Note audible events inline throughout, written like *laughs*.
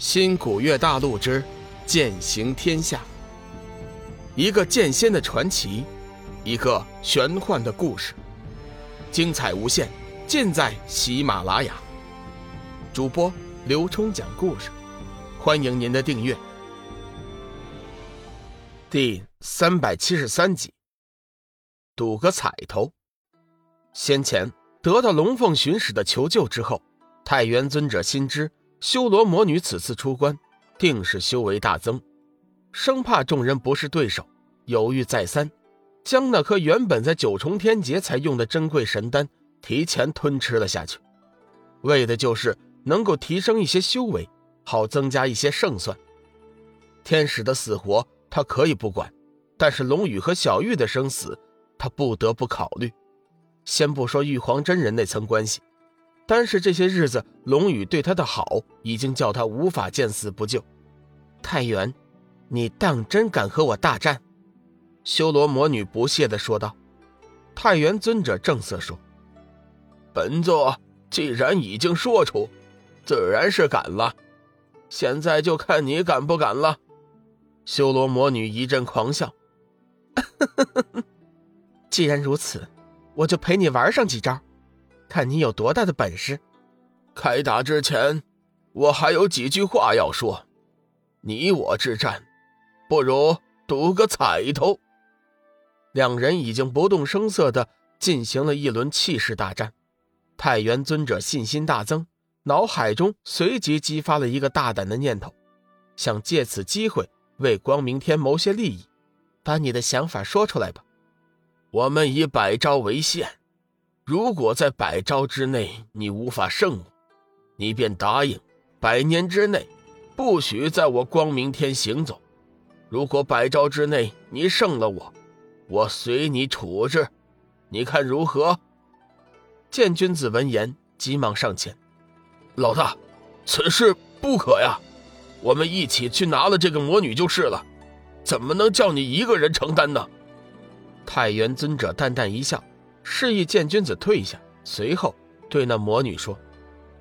新古月大陆之剑行天下，一个剑仙的传奇，一个玄幻的故事，精彩无限，尽在喜马拉雅。主播刘冲讲故事，欢迎您的订阅。第三百七十三集，赌个彩头。先前得到龙凤巡使的求救之后，太元尊者心知。修罗魔女此次出关，定是修为大增，生怕众人不是对手，犹豫再三，将那颗原本在九重天劫才用的珍贵神丹提前吞吃了下去，为的就是能够提升一些修为，好增加一些胜算。天使的死活他可以不管，但是龙宇和小玉的生死，他不得不考虑。先不说玉皇真人那层关系。单是这些日子，龙宇对他的好，已经叫他无法见死不救。太原，你当真敢和我大战？修罗魔女不屑地说道。太原尊者正色说：“本座既然已经说出，自然是敢了。现在就看你敢不敢了。”修罗魔女一阵狂笑：“ *laughs* 既然如此，我就陪你玩上几招。”看你有多大的本事！开打之前，我还有几句话要说。你我之战，不如赌个彩头。两人已经不动声色地进行了一轮气势大战。太元尊者信心大增，脑海中随即激发了一个大胆的念头，想借此机会为光明天谋些利益。把你的想法说出来吧。我们以百招为限。如果在百招之内你无法胜我，你便答应百年之内不许在我光明天行走。如果百招之内你胜了我，我随你处置，你看如何？见君子闻言，急忙上前：“老大，此事不可呀！我们一起去拿了这个魔女就是了，怎么能叫你一个人承担呢？”太元尊者淡淡一笑。示意剑君子退下，随后对那魔女说：“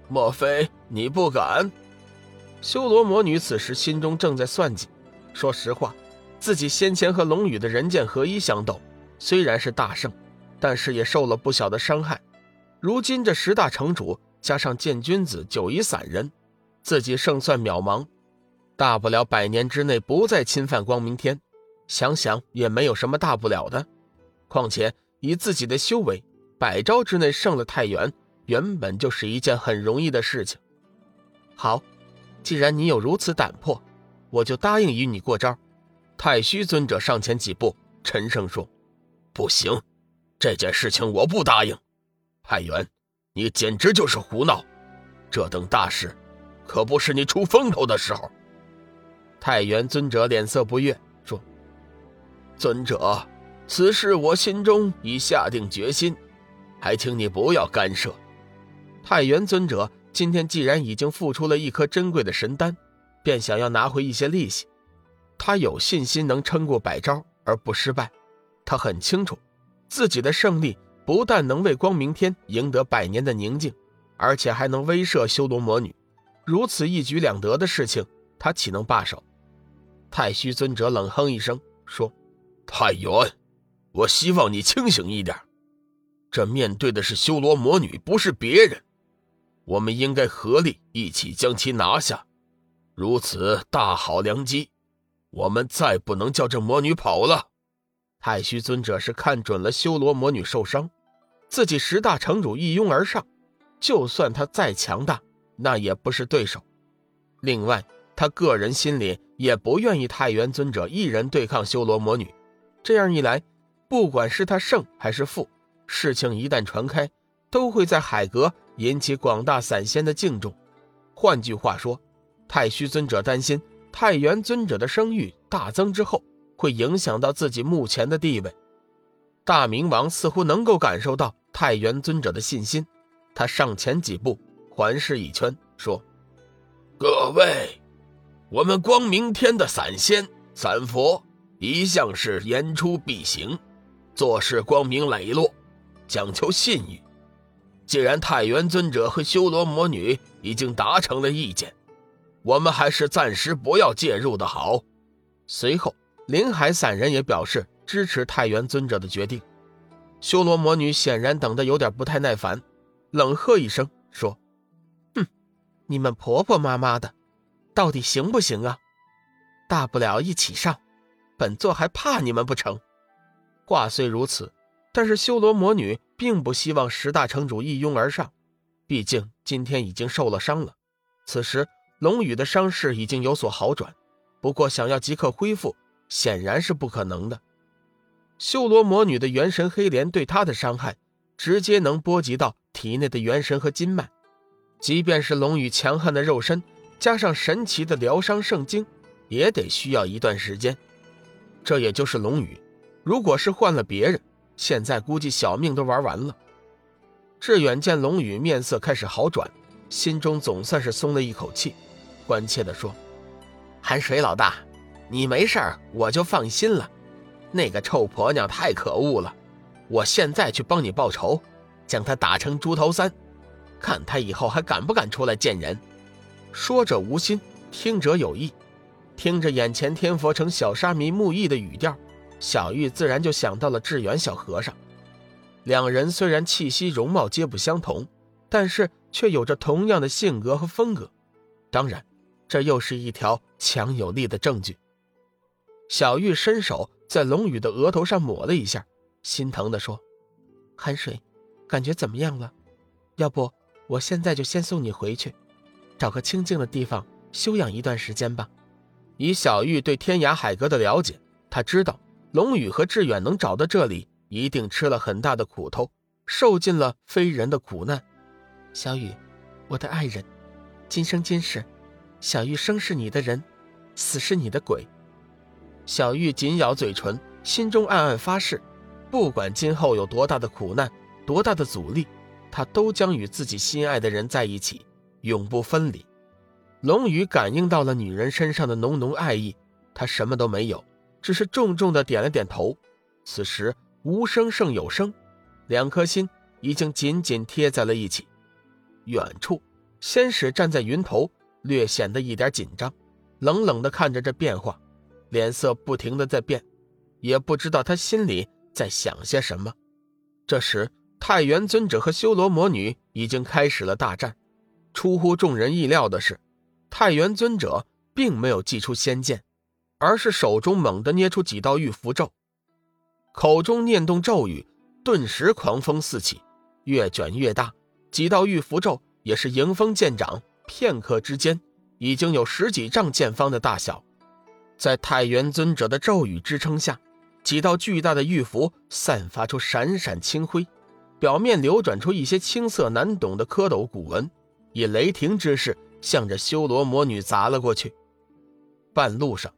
莫非你不敢？”修罗魔女此时心中正在算计。说实话，自己先前和龙宇的人剑合一相斗，虽然是大胜，但是也受了不小的伤害。如今这十大城主加上剑君子九夷散人，自己胜算渺茫。大不了百年之内不再侵犯光明天，想想也没有什么大不了的。况且。以自己的修为，百招之内胜了太元，原本就是一件很容易的事情。好，既然你有如此胆魄，我就答应与你过招。太虚尊者上前几步，沉声说：“不行，这件事情我不答应。太元，你简直就是胡闹！这等大事，可不是你出风头的时候。”太元尊者脸色不悦，说：“尊者。”此事我心中已下定决心，还请你不要干涉。太元尊者今天既然已经付出了一颗珍贵的神丹，便想要拿回一些利息。他有信心能撑过百招而不失败。他很清楚，自己的胜利不但能为光明天赢得百年的宁静，而且还能威慑修罗魔女。如此一举两得的事情，他岂能罢手？太虚尊者冷哼一声说：“太元。”我希望你清醒一点，这面对的是修罗魔女，不是别人。我们应该合力一起将其拿下。如此大好良机，我们再不能叫这魔女跑了。太虚尊者是看准了修罗魔女受伤，自己十大城主一拥而上，就算他再强大，那也不是对手。另外，他个人心里也不愿意太元尊者一人对抗修罗魔女，这样一来。不管是他胜还是负，事情一旦传开，都会在海阁引起广大散仙的敬重。换句话说，太虚尊者担心太元尊者的声誉大增之后，会影响到自己目前的地位。大明王似乎能够感受到太元尊者的信心，他上前几步，环视一圈，说：“各位，我们光明天的散仙散佛一向是言出必行。”做事光明磊落，讲求信誉。既然太元尊者和修罗魔女已经达成了意见，我们还是暂时不要介入的好。随后，林海三人也表示支持太元尊者的决定。修罗魔女显然等得有点不太耐烦，冷喝一声说：“哼，你们婆婆妈妈的，到底行不行啊？大不了一起上，本座还怕你们不成？”话虽如此，但是修罗魔女并不希望十大城主一拥而上，毕竟今天已经受了伤了。此时龙宇的伤势已经有所好转，不过想要即刻恢复，显然是不可能的。修罗魔女的元神黑莲对她的伤害，直接能波及到体内的元神和筋脉。即便是龙宇强悍的肉身，加上神奇的疗伤圣经，也得需要一段时间。这也就是龙宇，如果是换了别人，现在估计小命都玩完了。志远见龙宇面色开始好转，心中总算是松了一口气，关切地说：“寒水老大，你没事儿，我就放心了。”那个臭婆娘太可恶了，我现在去帮你报仇，将她打成猪头三，看她以后还敢不敢出来见人。说者无心，听者有意。听着眼前天佛城小沙弥木易的语调，小玉自然就想到了志远小和尚。两人虽然气息容貌皆不相同，但是却有着同样的性格和风格。当然，这又是一条强有力的证据。小玉伸手。在龙宇的额头上抹了一下，心疼地说：“寒水，感觉怎么样了？要不我现在就先送你回去，找个清静的地方休养一段时间吧。”以小玉对天涯海阁的了解，他知道龙宇和志远能找到这里，一定吃了很大的苦头，受尽了非人的苦难。小雨，我的爱人，今生今世，小玉生是你的人，死是你的鬼。小玉紧咬嘴唇，心中暗暗发誓：不管今后有多大的苦难、多大的阻力，她都将与自己心爱的人在一起，永不分离。龙宇感应到了女人身上的浓浓爱意，他什么都没有，只是重重的点了点头。此时无声胜有声，两颗心已经紧紧贴在了一起。远处，仙使站在云头，略显得一点紧张，冷冷的看着这变化。脸色不停的在变，也不知道他心里在想些什么。这时，太元尊者和修罗魔女已经开始了大战。出乎众人意料的是，太元尊者并没有祭出仙剑，而是手中猛地捏出几道玉符咒，口中念动咒语，顿时狂风四起，越卷越大。几道玉符咒也是迎风渐长，片刻之间已经有十几丈见方的大小。在太元尊者的咒语支撑下，几道巨大的玉符散发出闪闪青辉，表面流转出一些青色难懂的蝌蚪古文，以雷霆之势向着修罗魔女砸了过去。半路上，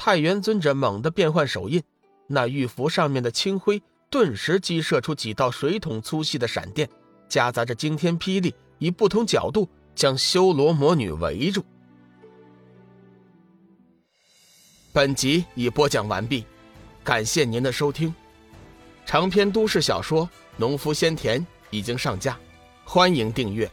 太元尊者猛地变换手印，那玉符上面的青灰顿时激射出几道水桶粗细的闪电，夹杂着惊天霹雳，以不同角度将修罗魔女围住。本集已播讲完毕，感谢您的收听。长篇都市小说《农夫先田》已经上架，欢迎订阅。